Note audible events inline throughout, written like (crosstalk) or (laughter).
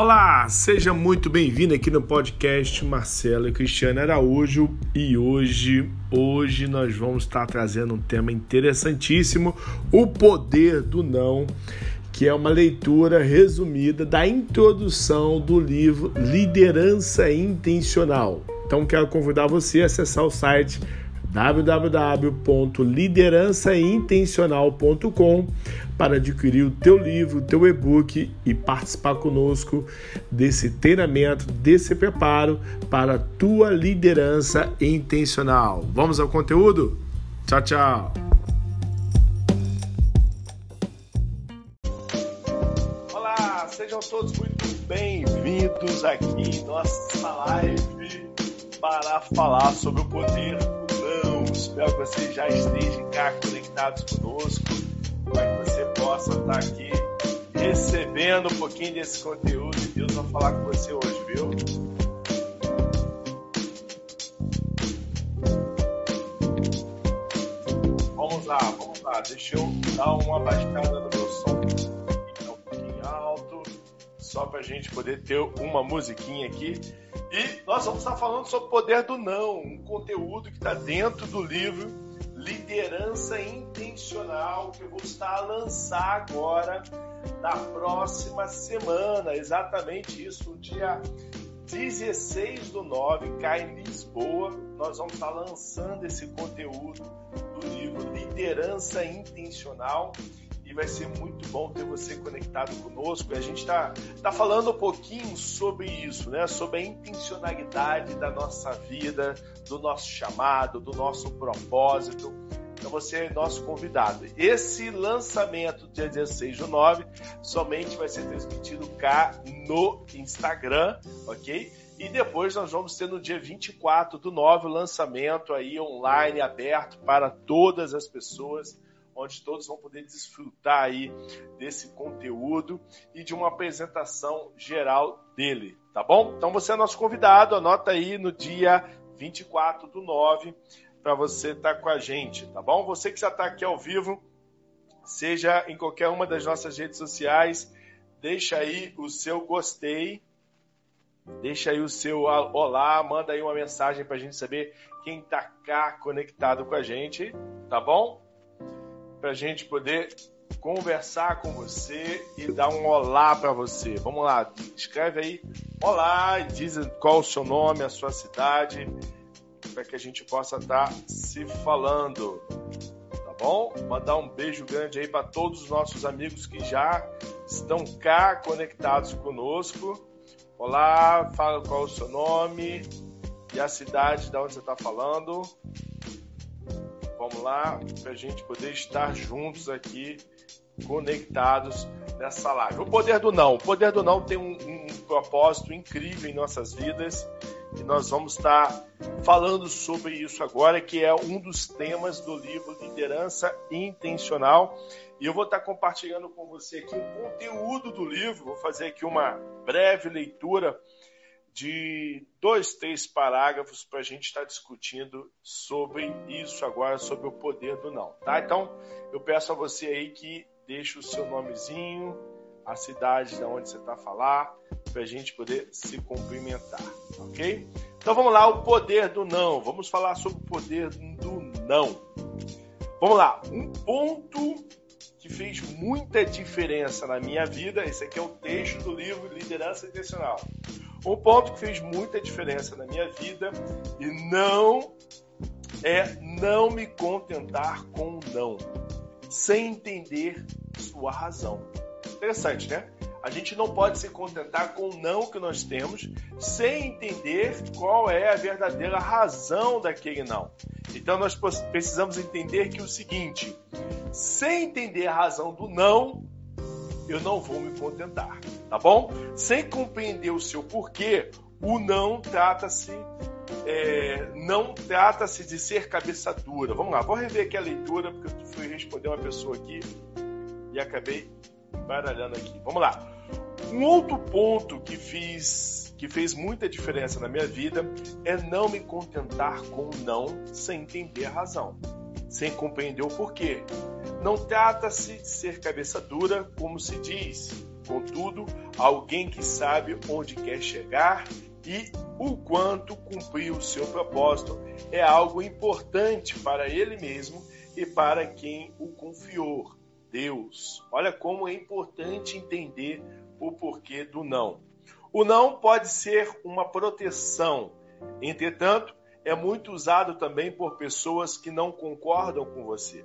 Olá, seja muito bem-vindo aqui no podcast Marcelo e Cristiano Araújo e hoje, hoje nós vamos estar trazendo um tema interessantíssimo, o poder do não, que é uma leitura resumida da introdução do livro Liderança Intencional. Então quero convidar você a acessar o site www.liderançaintencional.com para adquirir o teu livro, o teu e-book e participar conosco desse treinamento, desse preparo para a tua liderança intencional. Vamos ao conteúdo? Tchau, tchau. Olá, sejam todos muito bem-vindos aqui em nossa live para falar sobre o poder Espero que você já esteja cá conectados conosco, para que você possa estar aqui recebendo um pouquinho desse conteúdo que Deus vai falar com você hoje, viu? Vamos lá, vamos lá. Deixa eu dar uma baixada no meu som. Fica um pouquinho alto, só para a gente poder ter uma musiquinha aqui. E nós vamos estar falando sobre o poder do não, um conteúdo que está dentro do livro Liderança Intencional, que eu vou estar a lançar agora na próxima semana. Exatamente isso, no dia 16 do 9, cá em Lisboa, nós vamos estar lançando esse conteúdo do livro Liderança Intencional vai ser muito bom ter você conectado conosco. A gente está tá falando um pouquinho sobre isso, né? Sobre a intencionalidade da nossa vida, do nosso chamado, do nosso propósito. Então você é nosso convidado. Esse lançamento dia 16 do 9 somente vai ser transmitido cá no Instagram, ok? E depois nós vamos ter no dia 24 do 9 o lançamento aí online aberto para todas as pessoas onde todos vão poder desfrutar aí desse conteúdo e de uma apresentação geral dele, tá bom? Então você é nosso convidado, anota aí no dia 24 do 9 para você estar tá com a gente, tá bom? Você que já está aqui ao vivo, seja em qualquer uma das nossas redes sociais, deixa aí o seu gostei, deixa aí o seu olá, manda aí uma mensagem para a gente saber quem está cá conectado com a gente, tá bom? Para a gente poder conversar com você e dar um olá para você. Vamos lá, escreve aí olá diz qual o seu nome, a sua cidade, para que a gente possa estar tá se falando. Tá bom? Mandar um beijo grande aí para todos os nossos amigos que já estão cá conectados conosco. Olá, fala qual o seu nome e a cidade da onde você está falando. Vamos lá, para a gente poder estar juntos aqui, conectados nessa live. O poder do não. O poder do não tem um, um propósito incrível em nossas vidas e nós vamos estar falando sobre isso agora, que é um dos temas do livro Liderança Intencional. E eu vou estar compartilhando com você aqui o conteúdo do livro, vou fazer aqui uma breve leitura de dois, três parágrafos para a gente estar tá discutindo sobre isso agora, sobre o poder do não, tá? Então, eu peço a você aí que deixe o seu nomezinho, a cidade de onde você está a falar, para a gente poder se cumprimentar, ok? Então vamos lá, o poder do não. Vamos falar sobre o poder do não. Vamos lá, um ponto que fez muita diferença na minha vida, esse aqui é o texto do livro Liderança Intencional. Um ponto que fez muita diferença na minha vida e não é não me contentar com o não, sem entender sua razão. Interessante, né? A gente não pode se contentar com o não que nós temos sem entender qual é a verdadeira razão daquele não. Então nós precisamos entender que o seguinte: sem entender a razão do não, eu não vou me contentar, tá bom? Sem compreender o seu porquê, o não trata-se é, não trata-se de ser cabeça dura. Vamos lá, vou rever aqui a leitura, porque eu fui responder uma pessoa aqui e acabei baralhando aqui. Vamos lá. Um outro ponto que fiz que fez muita diferença na minha vida é não me contentar com o não sem entender a razão sem compreender o porquê. Não trata-se de ser cabeça dura, como se diz, contudo, alguém que sabe onde quer chegar e o quanto cumprir o seu propósito é algo importante para ele mesmo e para quem o confiou, Deus. Olha como é importante entender o porquê do não. O não pode ser uma proteção, entretanto, é muito usado também por pessoas que não concordam com você,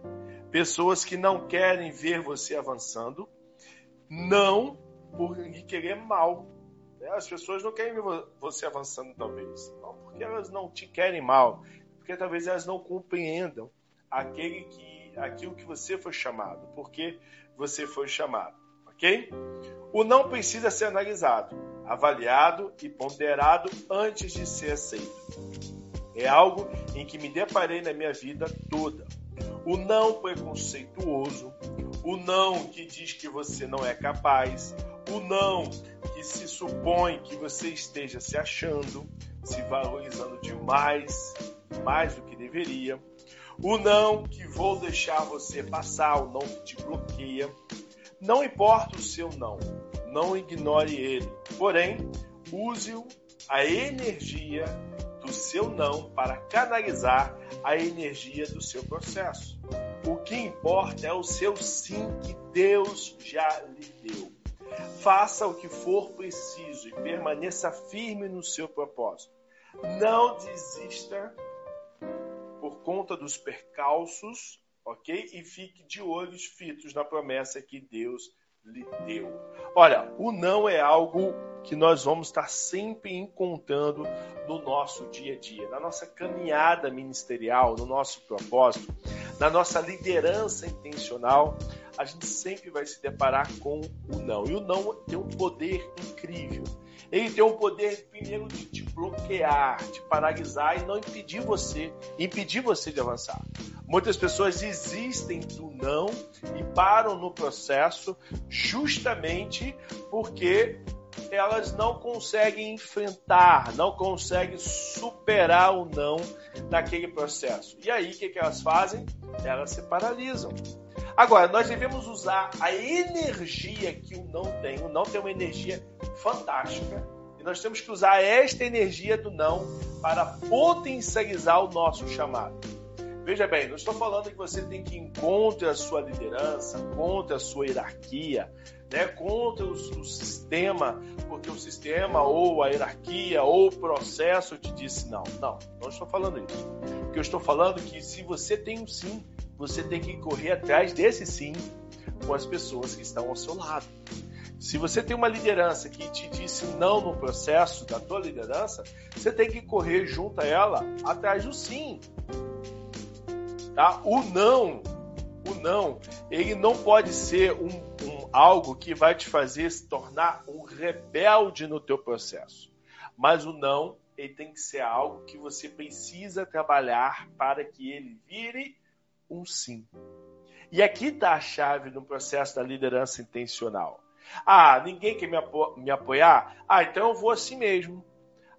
pessoas que não querem ver você avançando, não por querer mal. Né? As pessoas não querem você avançando, talvez, não porque elas não te querem mal, porque talvez elas não compreendam aquele que, aquilo que você foi chamado, porque você foi chamado, ok? O não precisa ser analisado, avaliado e ponderado antes de ser aceito. É algo em que me deparei na minha vida toda. O não preconceituoso, o não que diz que você não é capaz, o não que se supõe que você esteja se achando, se valorizando demais, mais do que deveria, o não que vou deixar você passar, o não que te bloqueia. Não importa o seu não, não ignore ele, porém, use-o a energia do seu não para canalizar a energia do seu processo. O que importa é o seu sim que Deus já lhe deu. Faça o que for preciso e permaneça firme no seu propósito. Não desista por conta dos percalços, ok? E fique de olhos fitos na promessa que Deus lhe deu. Olha, o não é algo que nós vamos estar sempre encontrando no nosso dia a dia, na nossa caminhada ministerial, no nosso propósito, na nossa liderança intencional, a gente sempre vai se deparar com o não. E o não tem um poder incrível. Ele tem um poder, primeiro, de te bloquear, te paralisar e não impedir você, impedir você de avançar. Muitas pessoas desistem do não e param no processo justamente porque elas não conseguem enfrentar, não conseguem superar o não naquele processo. E aí, o que, que elas fazem? Elas se paralisam. Agora, nós devemos usar a energia que o não tem. O não tem uma energia fantástica. E nós temos que usar esta energia do não para potencializar o nosso chamado. Veja bem, não estou falando que você tem que ir contra a sua liderança, contra a sua hierarquia, né, contra o, o, sistema, porque o sistema ou a hierarquia ou o processo te disse não. Não, não estou falando isso. Porque eu estou falando que se você tem um sim, você tem que correr atrás desse sim com as pessoas que estão ao seu lado. Se você tem uma liderança que te disse não no processo da tua liderança, você tem que correr junto a ela atrás do sim. Tá? O não, o não, ele não pode ser um, algo que vai te fazer se tornar um rebelde no teu processo. Mas o não, ele tem que ser algo que você precisa trabalhar para que ele vire um sim. E aqui está a chave no processo da liderança intencional. Ah, ninguém quer me, apo me apoiar? Ah, então eu vou assim mesmo.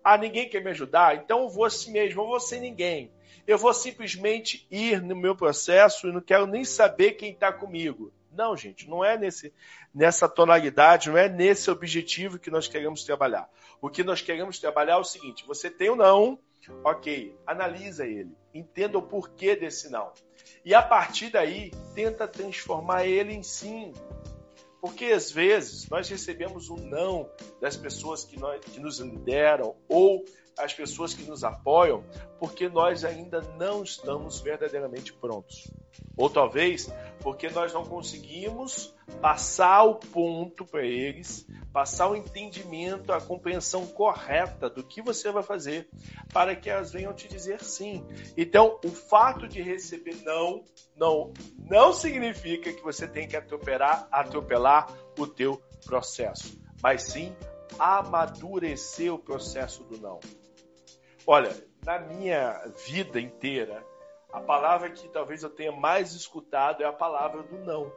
Ah, ninguém quer me ajudar? Então eu vou assim mesmo, eu vou sem ninguém eu vou simplesmente ir no meu processo e não quero nem saber quem está comigo. Não, gente, não é nesse, nessa tonalidade, não é nesse objetivo que nós queremos trabalhar. O que nós queremos trabalhar é o seguinte: você tem o um não, ok, analisa ele, entenda o porquê desse não. E a partir daí, tenta transformar ele em sim. Porque às vezes nós recebemos um não das pessoas que, nós, que nos lideram ou as pessoas que nos apoiam, porque nós ainda não estamos verdadeiramente prontos. Ou talvez porque nós não conseguimos passar o ponto para eles, passar o entendimento, a compreensão correta do que você vai fazer, para que elas venham te dizer sim. Então, o fato de receber não, não, não significa que você tem que atropelar, atropelar o teu processo, mas sim amadurecer o processo do não. Olha, na minha vida inteira, a palavra que talvez eu tenha mais escutado é a palavra do não.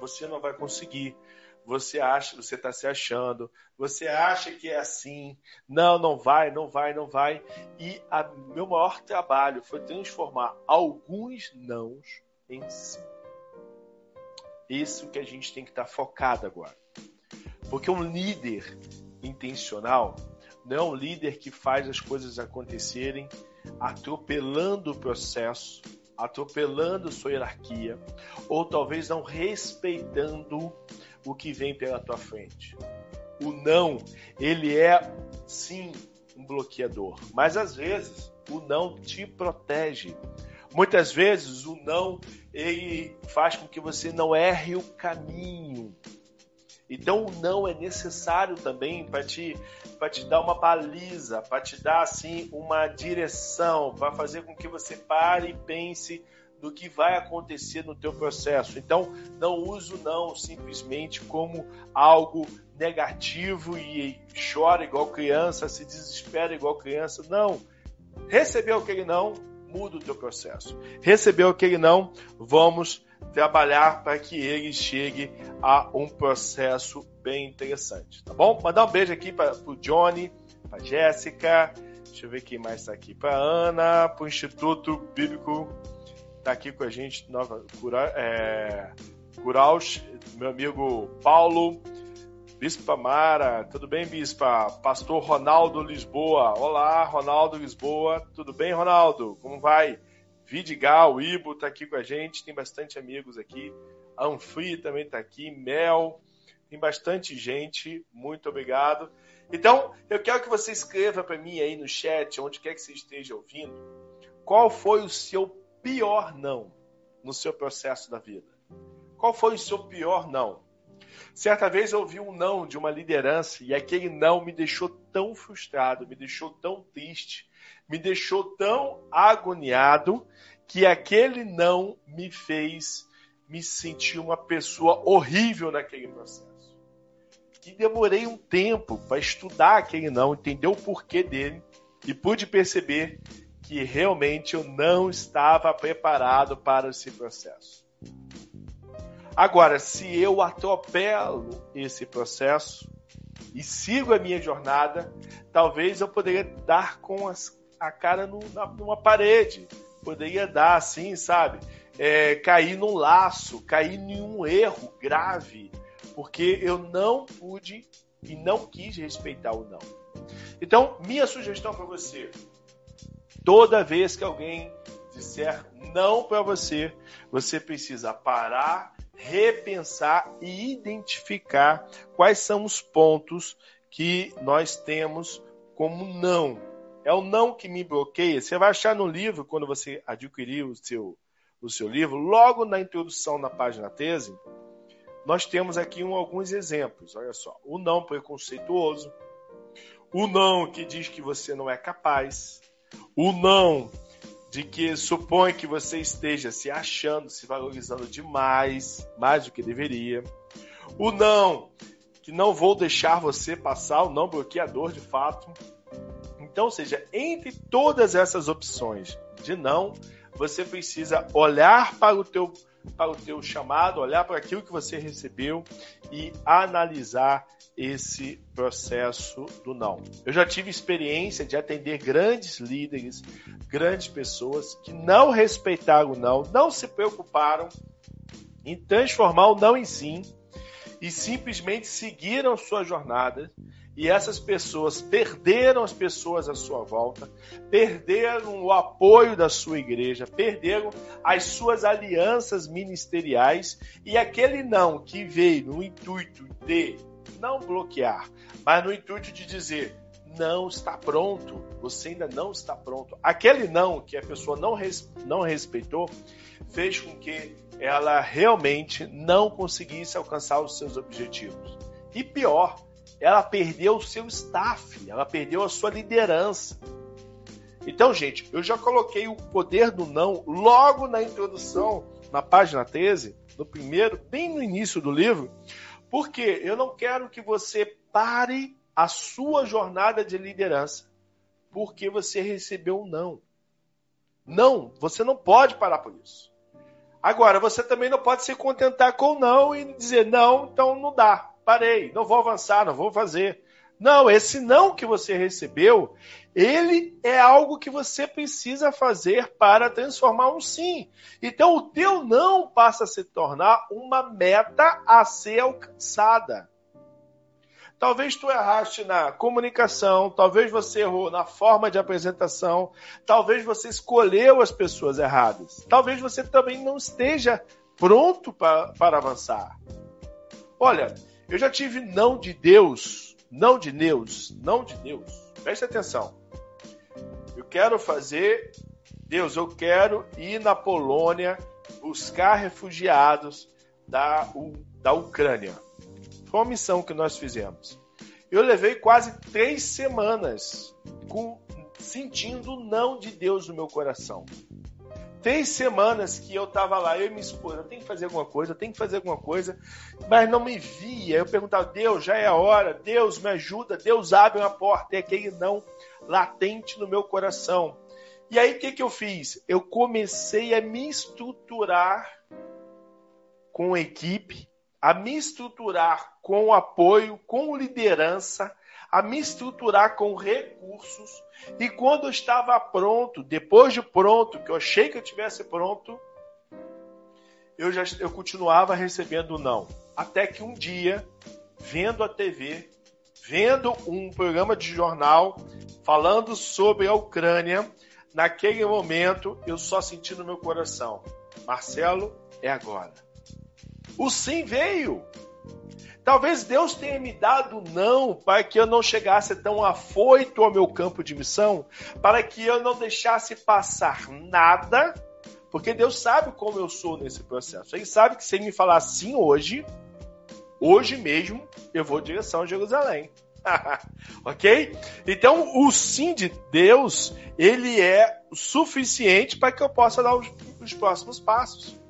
Você não vai conseguir. Você acha, você está se achando. Você acha que é assim. Não, não vai, não vai, não vai. E a, meu maior trabalho foi transformar alguns nãos em sim. Isso que a gente tem que estar tá focado agora. Porque um líder intencional não é um líder que faz as coisas acontecerem atropelando o processo, atropelando sua hierarquia, ou talvez não respeitando o que vem pela tua frente. O não, ele é sim um bloqueador, mas às vezes o não te protege. Muitas vezes o não ele faz com que você não erre o caminho. Então o não é necessário também para te te dar uma baliza, para te dar assim uma direção, para fazer com que você pare e pense do que vai acontecer no teu processo. Então, não use o não simplesmente como algo negativo e chora igual criança, se desespera igual criança. Não. Recebeu aquele não, muda o teu processo. Recebeu aquele não, vamos trabalhar para que ele chegue a um processo bem interessante, tá bom? Mandar um beijo aqui para o Johnny, para Jéssica, deixa eu ver quem mais está aqui, para Ana, para o Instituto Bíblico está aqui com a gente, Nova Cura, é, Curaus, meu amigo Paulo, Bispa Mara, tudo bem, Bispa? Pastor Ronaldo Lisboa, olá, Ronaldo Lisboa, tudo bem, Ronaldo? Como vai? Vidigal, Ibo está aqui com a gente, tem bastante amigos aqui, Anfri também está aqui, Mel, tem bastante gente, muito obrigado. Então, eu quero que você escreva para mim aí no chat, onde quer que você esteja ouvindo, qual foi o seu pior não no seu processo da vida? Qual foi o seu pior não? Certa vez eu ouvi um não de uma liderança e aquele não me deixou tão frustrado, me deixou tão triste, me deixou tão agoniado que aquele não me fez me sentir uma pessoa horrível naquele processo. Que demorei um tempo para estudar aquele não, entender o porquê dele e pude perceber que realmente eu não estava preparado para esse processo. Agora, se eu atropelo esse processo e sigo a minha jornada, talvez eu poderia dar com as, a cara no, na, numa parede, poderia dar assim, sabe? É, cair num laço, cair em um erro grave, porque eu não pude e não quis respeitar o não. Então, minha sugestão para você, Toda vez que alguém disser não para você, você precisa parar, repensar e identificar quais são os pontos que nós temos como não. É o não que me bloqueia. Você vai achar no livro, quando você adquirir o seu, o seu livro, logo na introdução na página 13, nós temos aqui um, alguns exemplos. Olha só: o não preconceituoso, o não que diz que você não é capaz, o não de que supõe que você esteja se achando, se valorizando demais, mais do que deveria. O não que não vou deixar você passar, o não bloqueador de fato. Então, seja, entre todas essas opções de não, você precisa olhar para o teu para o teu chamado, olhar para aquilo que você recebeu e analisar esse processo do não. Eu já tive experiência de atender grandes líderes, grandes pessoas que não respeitaram o não, não se preocuparam em transformar o não em sim e simplesmente seguiram sua jornada e essas pessoas perderam as pessoas à sua volta, perderam o apoio da sua igreja, perderam as suas alianças ministeriais e aquele não que veio no intuito de não bloquear, mas no intuito de dizer não está pronto, você ainda não está pronto. Aquele não que a pessoa não, res, não respeitou fez com que ela realmente não conseguisse alcançar os seus objetivos. E pior, ela perdeu o seu staff, ela perdeu a sua liderança. Então, gente, eu já coloquei o poder do não logo na introdução, na página 13, no primeiro, bem no início do livro, porque eu não quero que você pare a sua jornada de liderança porque você recebeu um não. Não, você não pode parar por isso. Agora, você também não pode se contentar com não e dizer não, então não dá parei, não vou avançar, não vou fazer. Não, esse não que você recebeu, ele é algo que você precisa fazer para transformar um sim. Então o teu não passa a se tornar uma meta a ser alcançada. Talvez tu erraste na comunicação, talvez você errou na forma de apresentação, talvez você escolheu as pessoas erradas, talvez você também não esteja pronto para, para avançar. Olha, eu já tive não de Deus, não de Deus, não de Deus. Preste atenção. Eu quero fazer, Deus, eu quero ir na Polônia buscar refugiados da, da Ucrânia. Uma missão que nós fizemos. Eu levei quase três semanas com, sentindo o não de Deus no meu coração. Três semanas que eu estava lá, eu e minha esposa, eu tenho que fazer alguma coisa, eu tenho que fazer alguma coisa, mas não me via. Eu perguntava, Deus, já é a hora, Deus me ajuda, Deus abre uma porta, é aquele não latente no meu coração. E aí o que, que eu fiz? Eu comecei a me estruturar com a equipe, a me estruturar com apoio, com liderança, a me estruturar com recursos. E quando eu estava pronto, depois de pronto, que eu achei que eu tivesse pronto, eu já eu continuava recebendo não. Até que um dia, vendo a TV, vendo um programa de jornal falando sobre a Ucrânia, naquele momento eu só senti no meu coração: Marcelo, é agora. O sim veio. Talvez Deus tenha me dado não para que eu não chegasse tão afoito ao meu campo de missão, para que eu não deixasse passar nada, porque Deus sabe como eu sou nesse processo. Ele sabe que se ele me falar sim hoje, hoje mesmo, eu vou em direção a Jerusalém. (laughs) ok? Então, o sim de Deus, ele é suficiente para que eu possa dar os, os próximos passos.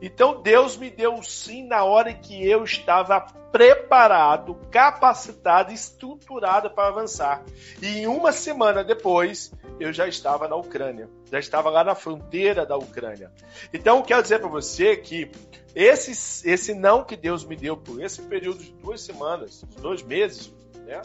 Então Deus me deu um sim na hora que eu estava preparado, capacitado, estruturado para avançar. E uma semana depois, eu já estava na Ucrânia, já estava lá na fronteira da Ucrânia. Então, eu quero dizer para você que esse, esse não que Deus me deu por esse período de duas semanas, dois meses, né,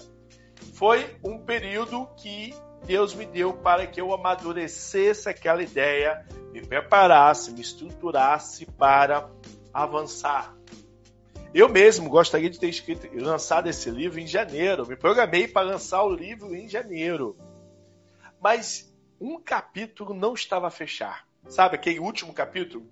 foi um período que Deus me deu para que eu amadurecesse aquela ideia, me preparasse, me estruturasse para avançar. Eu mesmo gostaria de ter escrito, lançado esse livro em janeiro. Me programei para lançar o livro em janeiro. Mas um capítulo não estava a fechar. Sabe aquele último capítulo?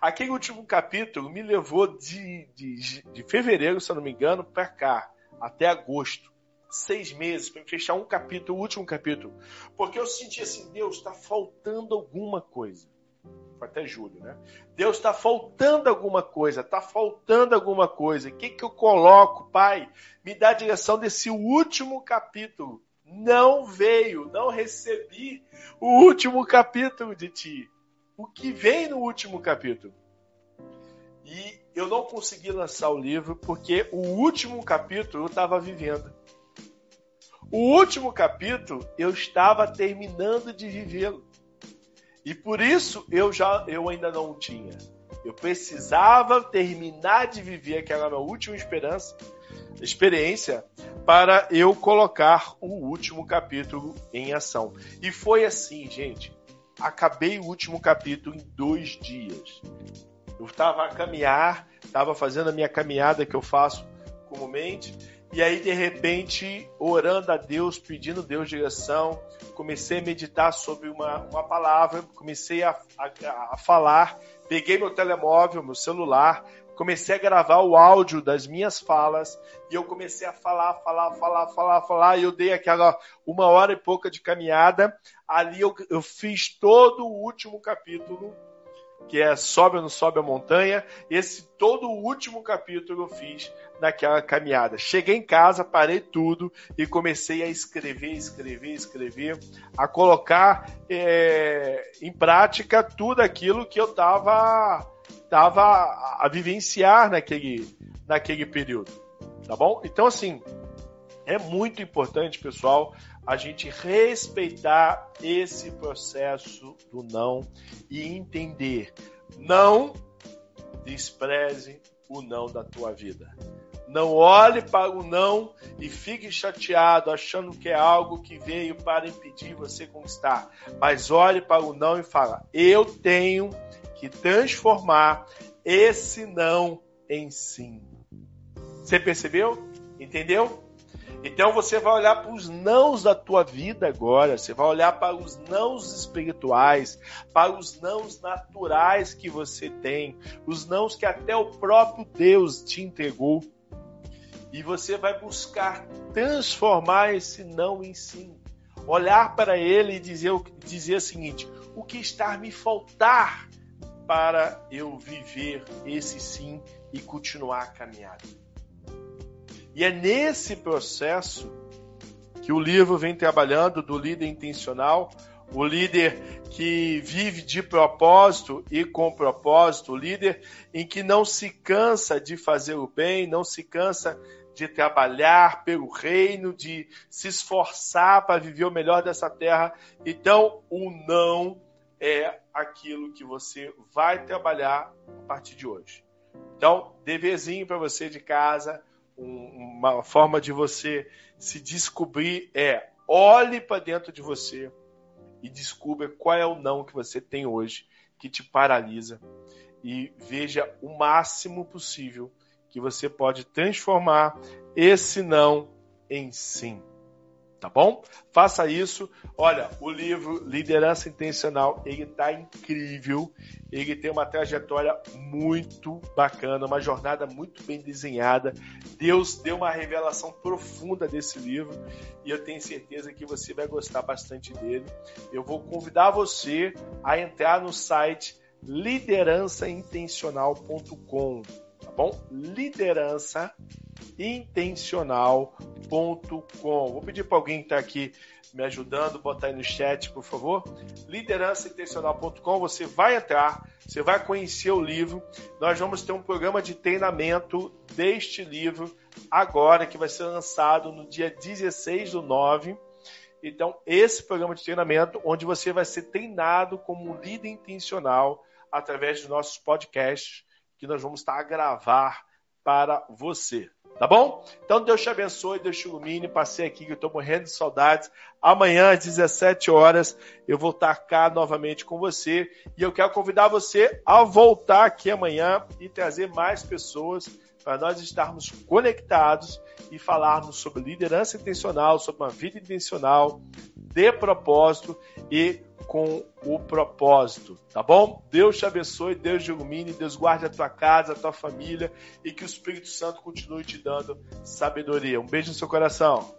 Aquele último capítulo me levou de, de, de fevereiro, se eu não me engano, para cá, até agosto seis meses para fechar um capítulo, o último capítulo. Porque eu senti assim, Deus, está faltando alguma coisa. Foi até julho, né? Deus está faltando alguma coisa, está faltando alguma coisa. O que, que eu coloco, Pai? Me dá a direção desse último capítulo. Não veio, não recebi o último capítulo de ti. O que vem no último capítulo? E eu não consegui lançar o livro porque o último capítulo eu estava vivendo. O último capítulo eu estava terminando de vivê-lo. E por isso eu já eu ainda não tinha. Eu precisava terminar de viver aquela minha última esperança, experiência para eu colocar o último capítulo em ação. E foi assim, gente. Acabei o último capítulo em dois dias. Eu estava a caminhar, estava fazendo a minha caminhada que eu faço comumente e aí, de repente, orando a Deus, pedindo Deus direção, comecei a meditar sobre uma, uma palavra, comecei a, a, a falar, peguei meu telemóvel, meu celular, comecei a gravar o áudio das minhas falas e eu comecei a falar, falar, falar, falar, falar. E eu dei aquela uma hora e pouca de caminhada. Ali eu, eu fiz todo o último capítulo que é Sobe ou não sobe a montanha. Esse todo o último capítulo eu fiz naquela caminhada. Cheguei em casa, parei tudo e comecei a escrever, escrever, escrever, a colocar é, em prática tudo aquilo que eu estava tava a vivenciar naquele, naquele período. Tá bom? Então, assim, é muito importante, pessoal, a gente respeitar esse processo do não e entender. Não despreze o não da tua vida. Não olhe para o não e fique chateado achando que é algo que veio para impedir você conquistar. Mas olhe para o não e fala: eu tenho que transformar esse não em sim. Você percebeu? Entendeu? Então você vai olhar para os nãos da tua vida agora, você vai olhar para os nãos espirituais, para os nãos naturais que você tem, os nãos que até o próprio Deus te entregou. E você vai buscar transformar esse não em sim. Olhar para ele e dizer, dizer o seguinte: o que está me faltar para eu viver esse sim e continuar a caminhada? E é nesse processo que o livro vem trabalhando do líder intencional, o líder que vive de propósito e com propósito, o líder em que não se cansa de fazer o bem, não se cansa de trabalhar pelo reino, de se esforçar para viver o melhor dessa terra. Então, o não é aquilo que você vai trabalhar a partir de hoje. Então, deverzinho para você de casa, uma forma de você se descobrir é olhe para dentro de você e descubra qual é o não que você tem hoje que te paralisa e veja o máximo possível que você pode transformar esse não em sim tá bom? Faça isso. Olha, o livro Liderança Intencional, ele tá incrível. Ele tem uma trajetória muito bacana, uma jornada muito bem desenhada. Deus deu uma revelação profunda desse livro e eu tenho certeza que você vai gostar bastante dele. Eu vou convidar você a entrar no site liderançaintencional.com, tá bom? Liderança intencional.com. Vou pedir para alguém que está aqui me ajudando, botar aí no chat, por favor. Liderançaintencional.com. Você vai entrar, você vai conhecer o livro. Nós vamos ter um programa de treinamento deste livro agora, que vai ser lançado no dia 16 do 9. Então, esse programa de treinamento, onde você vai ser treinado como um líder intencional através dos nossos podcasts, que nós vamos estar a gravar para você. Tá bom? Então Deus te abençoe, Deus te ilumine. Passei aqui que eu tô morrendo de saudades. Amanhã às 17 horas eu vou estar cá novamente com você e eu quero convidar você a voltar aqui amanhã e trazer mais pessoas para nós estarmos conectados e falarmos sobre liderança intencional, sobre uma vida intencional, de propósito e com o propósito, tá bom? Deus te abençoe, Deus te ilumine, Deus guarde a tua casa, a tua família e que o Espírito Santo continue te dando sabedoria. Um beijo no seu coração.